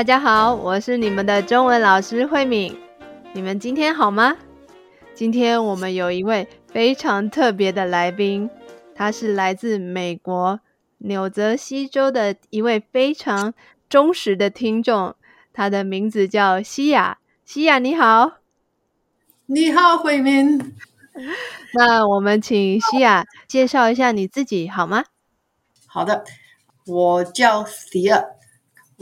大家好，我是你们的中文老师慧敏。你们今天好吗？今天我们有一位非常特别的来宾，他是来自美国纽泽西州的一位非常忠实的听众，他的名字叫西亚。西亚你好，你好，慧敏。那我们请西亚介绍一下你自己好吗？好的，我叫西亚，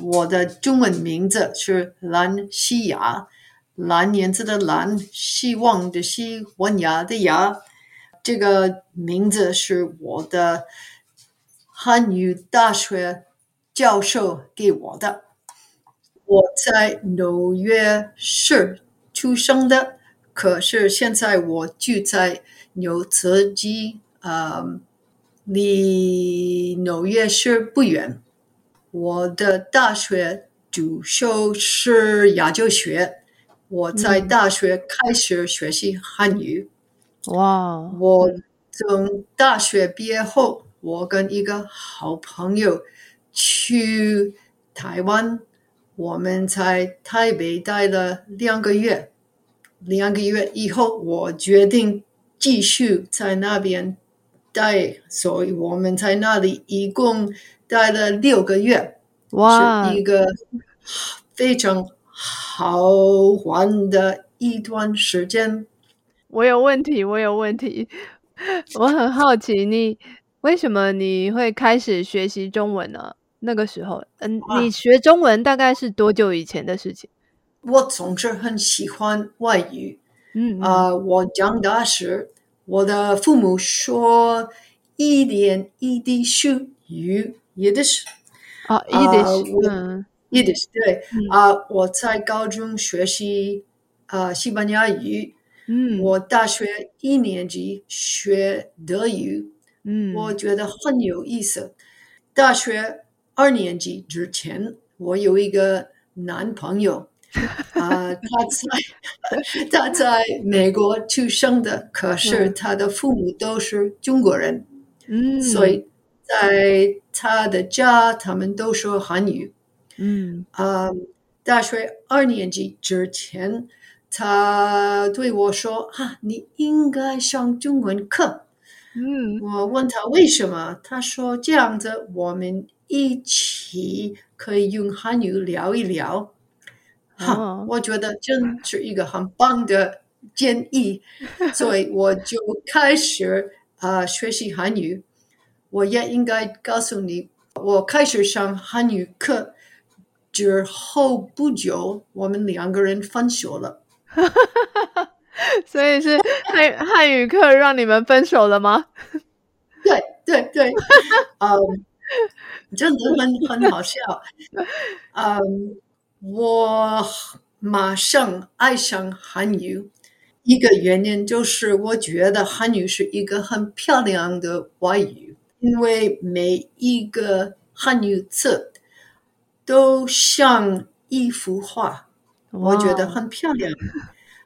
我的中文名字是蓝西雅，蓝颜色的蓝，希望的希，文雅的雅。这个名字是我的汉语大学教授给我的。我在纽约市出生的，可是现在我住在纽泽西，呃，离纽约市不远。我的大学主修是亚洲学，我在大学开始学习汉语。哇！我从大学毕业后，我跟一个好朋友去台湾。我们在台北待了两个月，两个月以后，我决定继续在那边待，所以我们在那里一共待了六个月，哇，是一个非常好玩的一段时间。我有问题，我有问题，我很好奇，你为什么你会开始学习中文呢？那个时候，嗯，你学中文大概是多久以前的事情？我总是很喜欢外语，嗯啊、呃，我长大时，我的父母说一点一滴书语，Yiddish，啊，Yiddish，嗯，Yiddish，对，啊、嗯。呃，我在高中学习啊、呃、西班牙语，嗯，我大学一年级学德语，嗯，我觉得很有意思，大学。二年级之前，我有一个男朋友，啊、呃，他在他在美国出生的，可是他的父母都是中国人，嗯，所以在他的家，他们都说韩语，嗯，啊、呃，大学二年级之前，他对我说：“啊，你应该上中文课。”嗯，我问他为什么，他说：“这样子我们。”一起可以用汉语聊一聊，哈、哦，我觉得真是一个很棒的建议，所以我就开始啊、呃、学习韩语。我也应该告诉你，我开始上汉语课之后不久，我们两个人分手了。所以是汉汉语课让你们分手了吗？对对对，嗯。真的很很好笑，嗯、um,，我马上爱上韩语，一个原因就是我觉得韩语是一个很漂亮的外语，因为每一个汉语词都像一幅画，我觉得很漂亮。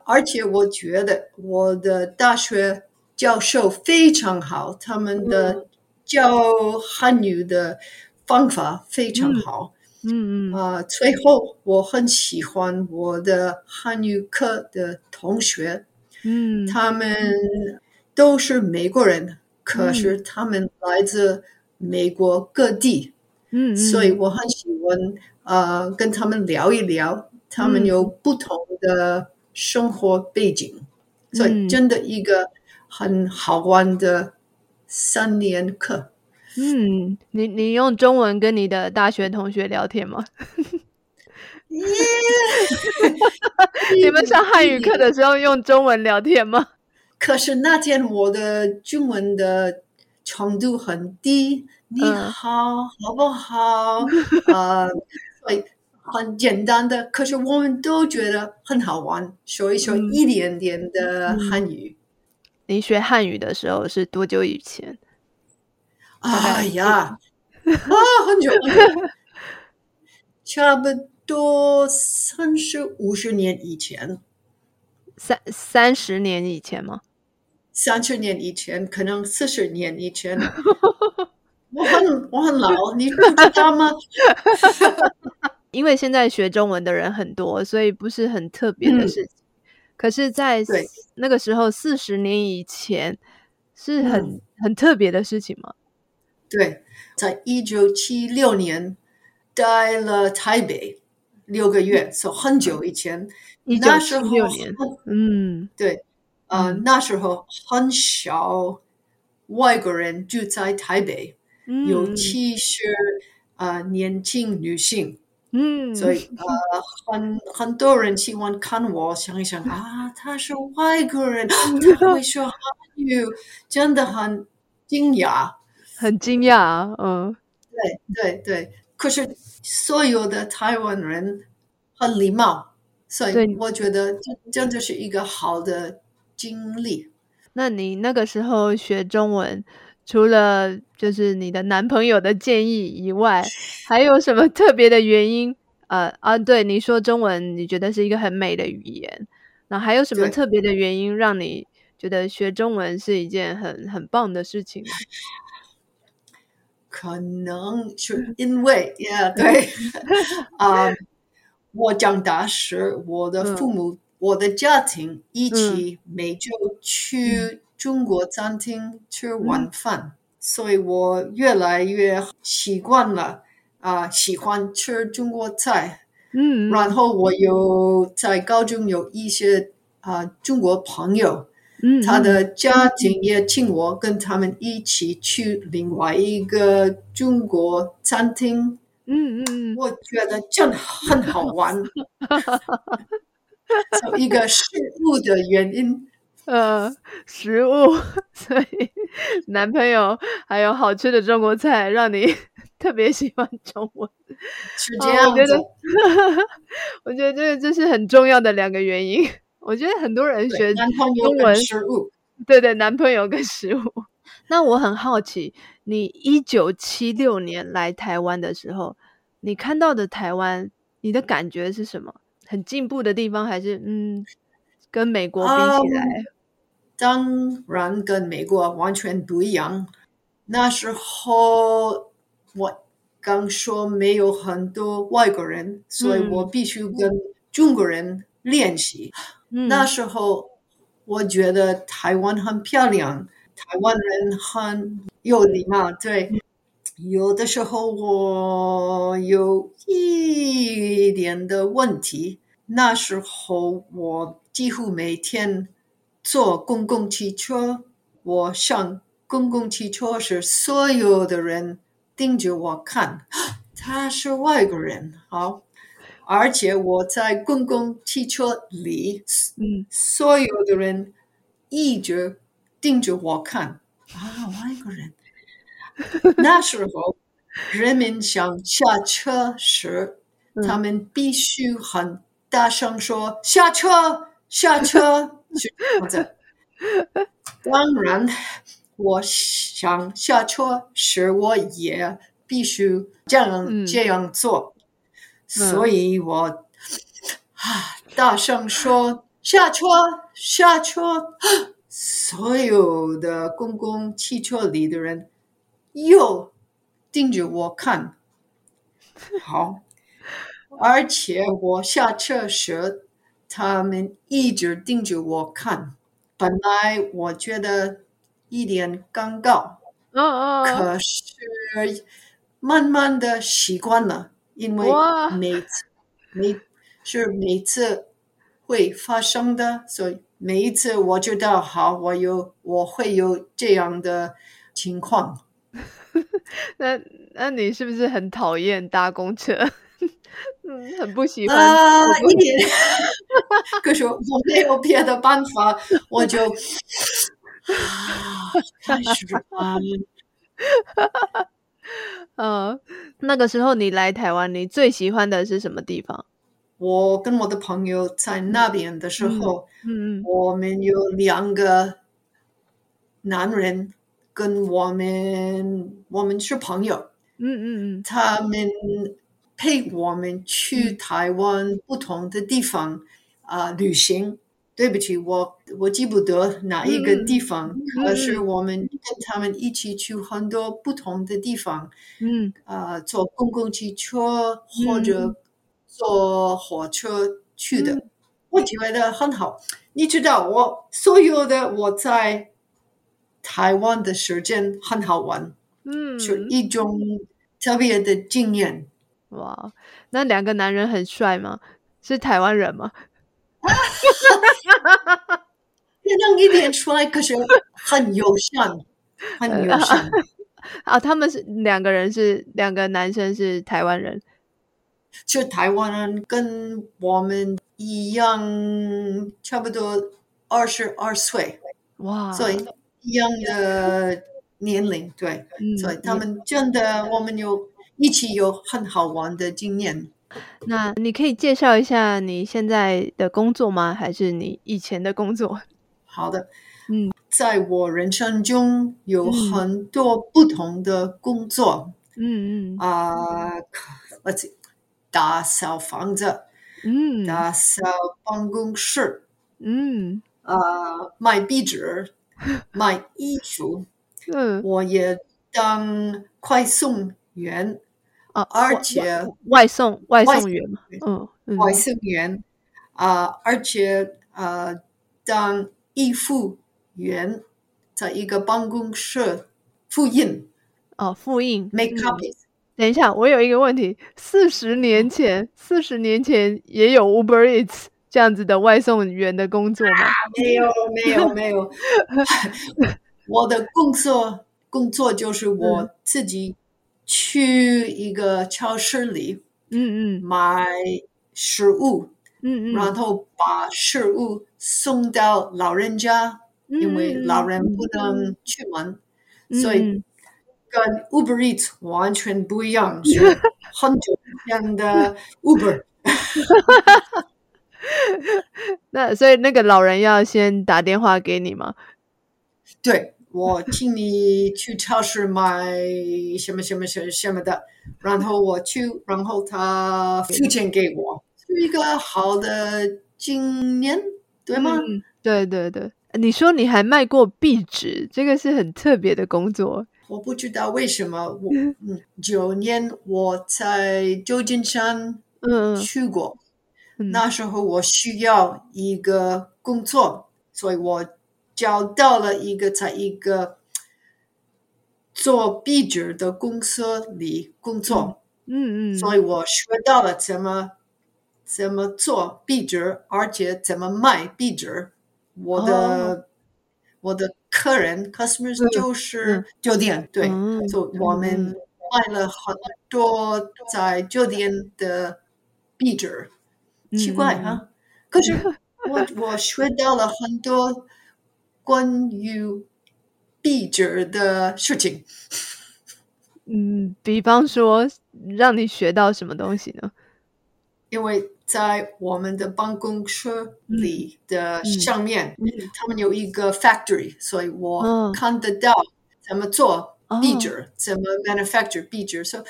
而且我觉得我的大学教授非常好，他们的教汉语的。方法非常好，嗯。嗯啊、呃，最后我很喜欢我的汉语课的同学，嗯，他们都是美国人，嗯、可是他们来自美国各地，嗯，所以我很喜欢啊、呃、跟他们聊一聊，他们有不同的生活背景，嗯、所以真的一个很好玩的三年课。嗯，你你用中文跟你的大学同学聊天吗! 你们上汉语课的时候用中文聊天吗？可是那天我的中文的程度很低。你好，嗯、好不好？啊、uh,，所以很简单的，可是我们都觉得很好玩，说一说一点点的汉语。嗯、你学汉语的时候是多久以前？哎呀，啊，很久，差不多三十五十年以前，三三十年以前吗？三十年以前，可能四十年以前。我很我很老，你不知道吗？因为现在学中文的人很多，所以不是很特别的事情。嗯、可是，在那个时候四十年以前，是很、嗯、很特别的事情吗？对，在一九七六年待了台北六个月，是、嗯、很久以前。一九七六年，嗯，对，呃、嗯，那时候很少外国人住在台北，嗯、尤其是呃年轻女性。嗯，所以呃，很很多人喜欢看我，想一想啊，他是外国人，他会说韩语，真的很惊讶，很惊讶，嗯，对对对。可是所有的台湾人很礼貌，所以我觉得这真的是一个好的经历。那你那个时候学中文，除了就是你的男朋友的建议以外，还有什么特别的原因？呃啊，对，你说中文，你觉得是一个很美的语言，那还有什么特别的原因让你觉得学中文是一件很很棒的事情？可能是因为，yeah, 对，啊、um,，我长大时，我的父母、嗯、我的家庭一起每周去中国餐厅吃晚饭，嗯、所以我越来越习惯了。啊，喜欢吃中国菜，嗯，然后我有在高中有一些啊中国朋友，嗯，他的家庭也请我跟他们一起去另外一个中国餐厅，嗯嗯，我觉得真的很好玩，就一个食物的原因，呃，食物，所以男朋友还有好吃的中国菜让你。特别喜欢中文，是这样我觉得，我觉得这个这是很重要的两个原因。我觉得很多人学中文，食物，对对，男朋友跟食物。那我很好奇，你一九七六年来台湾的时候，你看到的台湾，你的感觉是什么？很进步的地方，还是嗯，跟美国比起来？嗯、当然跟美国完全不一样。那时候。我刚说没有很多外国人，嗯、所以我必须跟中国人练习。嗯、那时候我觉得台湾很漂亮，台湾人很有礼貌。对，有的时候我有一点的问题。那时候我几乎每天坐公共汽车，我上公共汽车时，所有的人。盯着我看，他是外国人，好，而且我在公共汽车里，嗯，所有的人一直盯着我看，啊，外国人。那时候，人们想下车时，嗯、他们必须很大声说：“下车，下车！”是这样子。当然。我想下车时，我也必须这样、嗯、这样做，所以我、嗯、啊大声说下车下车，所有的公共汽车里的人又盯着我看，好，而且我下车时，他们一直盯着我看，本来我觉得。一点尴尬，嗯嗯可是慢慢的习惯了，因为每次每是每次会发生的，所以每一次我知道，好，我有我会有这样的情况。那那你是不是很讨厌搭公车？嗯，很不喜欢。啊，一点。可是我没有别的办法，我就。啊，太喜欢了！嗯，那个时候你来台湾，你最喜欢的是什么地方？我跟我的朋友在那边的时候，嗯，嗯，我们有两个男人跟我们，我们是朋友，嗯嗯嗯，他们陪我们去台湾不同的地方啊，呃，旅行。对不起，我我记不得哪一个地方，嗯、可是我们跟他们一起去很多不同的地方，嗯，啊、呃，坐公共汽车或者坐火车去的，嗯、我觉得很好。你知道，我所有的我在台湾的时间很好玩，嗯，是一种特别的经验。哇，那两个男人很帅吗？是台湾人吗？可能一点帅，可是很友善，很友善。啊，他们是两个人是，是两个男生是台湾人，就台湾人跟我们一样，差不多二十二岁，哇，所以一样的年龄，对，嗯、所以他们真的，我们有一起有很好玩的经验。那你可以介绍一下你现在的工作吗？还是你以前的工作？好的，嗯，在我人生中有很多不同的工作，嗯嗯。啊，我、呃、打扫房子，嗯，打扫办公室，嗯，啊、呃，卖壁纸，卖衣服，嗯，我也当快送员，啊，而且外送外送员嘛，嗯，嗯外送员，啊、呃，而且呃，当。衣服员在一个办公室复印哦，复印 make copies。等一下，我有一个问题：四十年前，四十年前也有 Uber Eats 这样子的外送员的工作吗？啊、没有，没有，没有。我的工作工作就是我自己去一个超市里，嗯嗯，买食物。嗯嗯，然后把食物送到老人家，嗯、因为老人不能出门，嗯、所以跟 Uber Eats 完全不一样，是很久以前的 Uber。那所以那个老人要先打电话给你吗？对，我请你去超市买什么什么什么什么的，然后我去，然后他付钱给我。是一个好的经验，对吗？嗯，对对对。你说你还卖过壁纸，这个是很特别的工作。我不知道为什么。我嗯，九年我在旧金山嗯去过，嗯，那时候我需要一个工作，所以我找到了一个在一个做壁纸的公司里工作。嗯嗯，所以我学到了怎么。怎么做壁纸，而且怎么卖壁纸？我的、oh. 我的客人 customers 就是酒店，对，所以我们卖了很多在酒店的壁纸。奇怪哈，可是我 我学到了很多关于壁纸的事情。嗯，比方说，让你学到什么东西呢？因为在我们的办公室里的上面，嗯嗯、他们有一个 factory，所以我看得到怎么做壁纸，哦、怎么 manufacture 壁纸，所以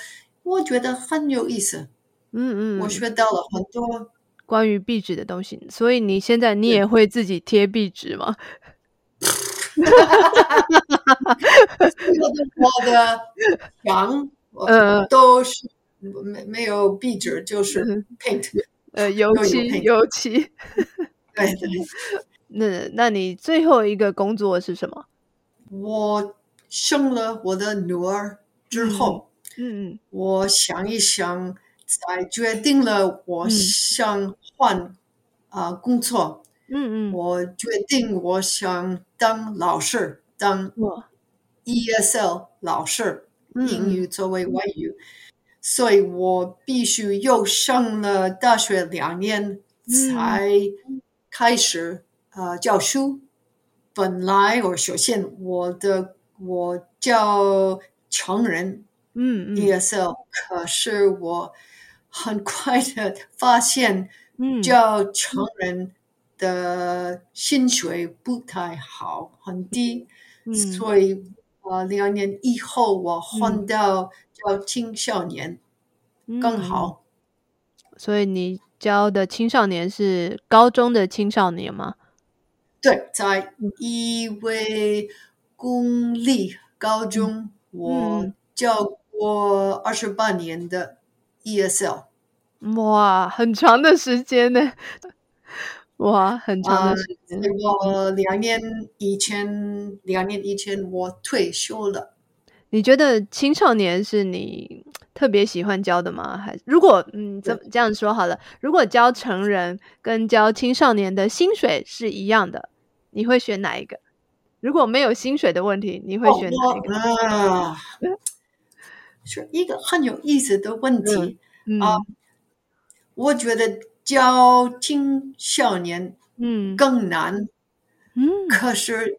我觉得很有意思。嗯嗯，我学到了很多关于壁纸的东西。所以你现在你也会自己贴壁纸吗？我的墙，呃，都是。没没有壁纸，就是 paint，呃，油漆，油漆。对对。那那你最后一个工作是什么？我生了我的女儿之后，嗯嗯，我想一想，才决定了我想换啊工作。嗯嗯，我决定我想当老师，当 ESL 老师，英语作为外语。所以我必须又上了大学两年才开始、嗯、呃教书。本来我首先我的我教成人，嗯 ESL，可是我很快的发现，嗯，教成人的薪水不太好，很低，嗯、所以呃两年以后我换到。教青少年更好，嗯，所以你教的青少年是高中的青少年吗？对，在一位公立高中，嗯、我教过二十八年的 ESL，哇，很长的时间呢。哇，很长的时间。我两年以前，两年以前我退休了。你觉得青少年是你特别喜欢教的吗？还如果嗯，这这样说好了，如果教成人跟教青少年的薪水是一样的，你会选哪一个？如果没有薪水的问题，你会选哪一个？啊，是一个很有意思的问题。嗯，嗯，啊，我觉得。教青少年，嗯，更难，嗯，可是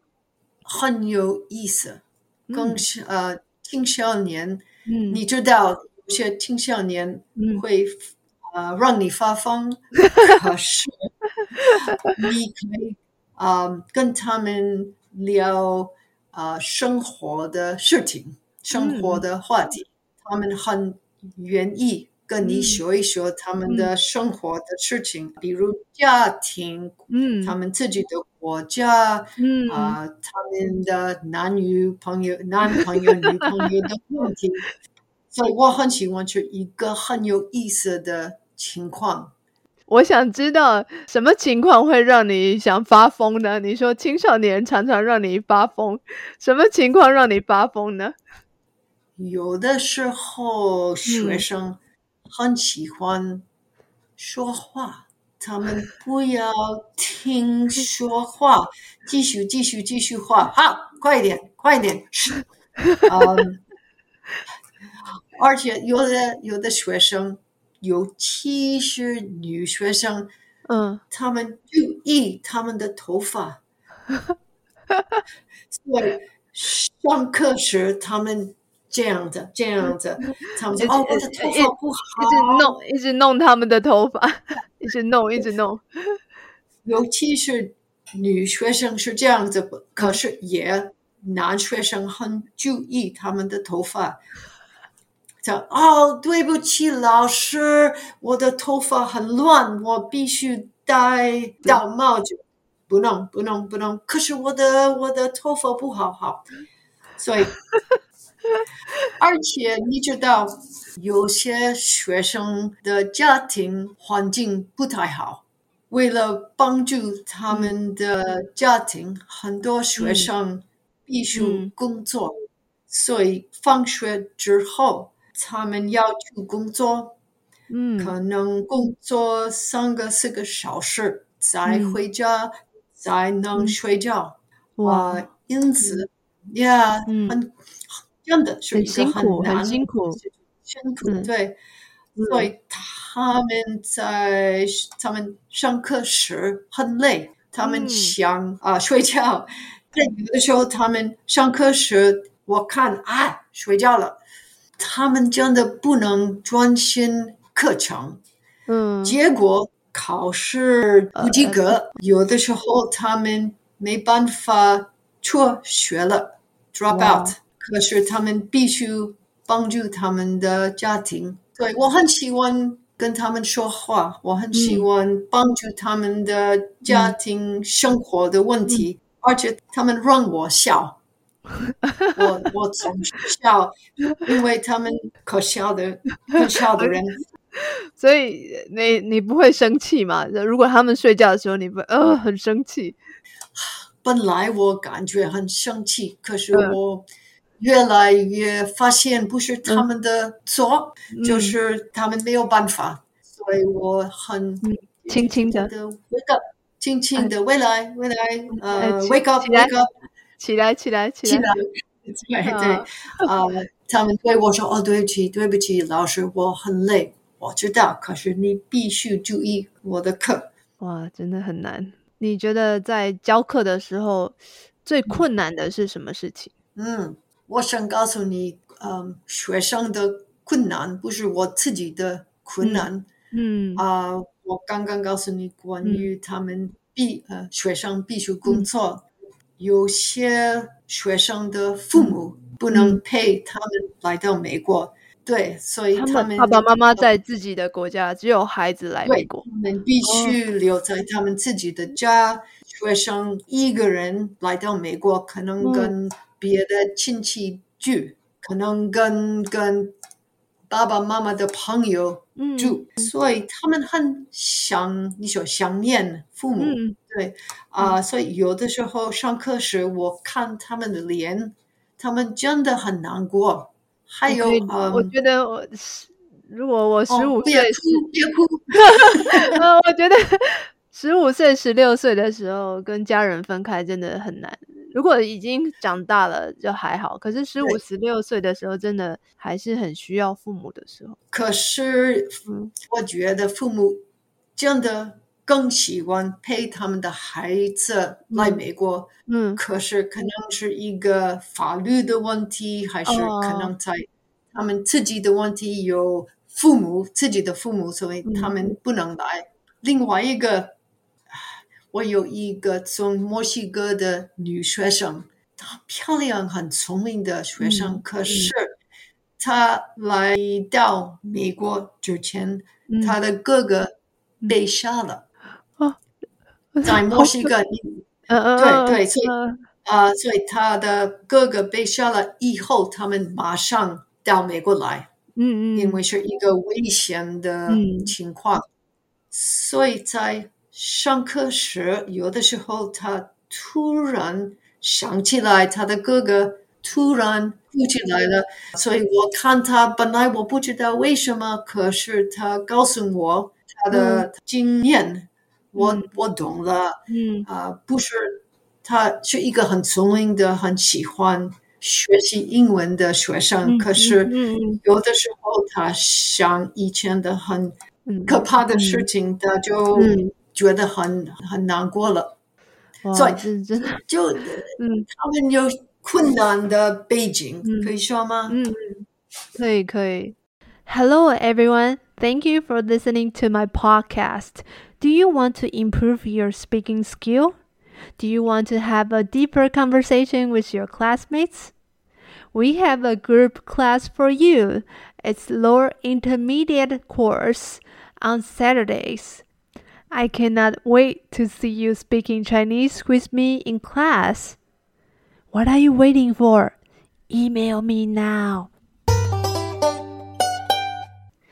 很有意思，嗯、更是呃，青少年，嗯，你知道有些青少年会，嗯、呃让你发疯，可是你可以啊、呃、跟他们聊啊、呃、生活的事情，生活的话题，嗯、他们很愿意。跟你说一说他们的生活的事情，嗯、比如家庭，嗯，他们自己的国家，嗯啊、呃，他们的男女朋友、男朋友、女朋友的问题，所以我很喜欢去一个很有意思的情况。我想知道什么情况会让你想发疯呢？你说青少年常常让你发疯，什么情况让你发疯呢？有的时候学生、嗯。很喜欢说话，他们不要听说话，继续继续继续画，好，快点，快一点。嗯，而且有的有的学生，尤其是女学生，嗯，他们注意他们的头发，所以上课时他们。这样子，这样子，他们就哦，我的头发不好，一直弄，一直弄他们的头发，一直弄，一直弄。尤其是女学生是这样子，可是也男学生很注意他们的头发。讲哦，对不起，老师，我的头发很乱，我必须戴戴帽子，不弄，不弄，不弄。可是我的我的头发不好好，所以。而且你知道，有些学生的家庭环境不太好，为了帮助他们的家庭，很多学生必须工作，所以放学之后他们要去工作，嗯，可能工作三个四个小时再回家，才能睡觉。哇，因此呀，很。真的是一个很难很辛苦，辛苦，对。所以他们在他们上课时很累，他们想啊、呃、睡觉。但有的时候他们上课时，我看啊睡觉了，他们真的不能专心课程。嗯，结果考试不及格，有的时候他们没办法辍学了，drop out。可是他们必须帮助他们的家庭，对，我很喜欢跟他们说话，我很喜欢帮助他们的家庭生活的问题，嗯、而且他们让我笑，我我总是笑，因为他们可笑的可笑的人，所以你你不会生气嘛？如果他们睡觉的时候，你不呃很生气？本来我感觉很生气，可是我。嗯越来越发现不是他们的错，嗯、就是他们没有办法，嗯、所以我很轻轻的 wake up，轻轻的未来未来呃 wake up wake up 起来起来起来，对对啊，他们对我说哦对不起对不起老师我很累，我知道，可是你必须注意我的课。哇，真的很难。你觉得在教课的时候最困难的是什么事情？嗯。我想告诉你，嗯，学生的困难不是我自己的困难，嗯啊、我刚刚告诉你关于他们必、嗯、呃学生必须工作，嗯、有些学生的父母不能陪他们来到美国，嗯、对，所以他们，爸爸妈妈在自己的国家，只有孩子来美国，他们必须留在他们自己的家。哦、学生一个人来到美国，可能跟、嗯别的亲戚聚，可能跟跟爸爸妈妈的朋友住，嗯、所以他们很想你说想念父母，嗯、对啊、呃，所以有的时候上课时我看他们的脸，他们真的很难过。还有，嗯、我觉得我如果我十五岁，别哭，别哭。呃，我觉得十五岁、十六岁的时候跟家人分开真的很难。如果已经长大了就还好，可是十五、十六岁的时候，真的还是很需要父母的时候。可是，我觉得父母真的更喜欢陪他们的孩子来美国。嗯，可是可能是一个法律的问题，还是可能在他们自己的问题，有父母自己的父母，所以他们不能来。嗯、另外一个。我有一个从墨西哥的女学生，她漂亮、很聪明的学生，嗯、可是她来到美国之前，嗯、她的哥哥被杀了。哦，在墨西哥，嗯对对，所以啊、呃，所以她的哥哥被杀了以后，他们马上到美国来。嗯嗯，因为是一个危险的情况，嗯、所以在。上课时，有的时候他突然想起来，他的哥哥突然哭起来了，所以我看他，本来我不知道为什么，可是他告诉我他的经验，嗯、我我懂了。嗯。啊、呃，不是，他是一个很聪明的、很喜欢学习英文的学生，嗯、可是有的时候他想以前的很可怕的事情，他就。嗯觉得很很难过了，哇所以真的就嗯，他们有困难的背景，嗯、可以说吗？嗯，可以可以。Hello everyone, thank you for listening to my podcast. Do you want to improve your speaking skill? Do you want to have a deeper conversation with your classmates? We have a group class for you. It's lower intermediate course on Saturdays. I cannot wait to see you speaking Chinese with me in class. What are you waiting for? Email me now.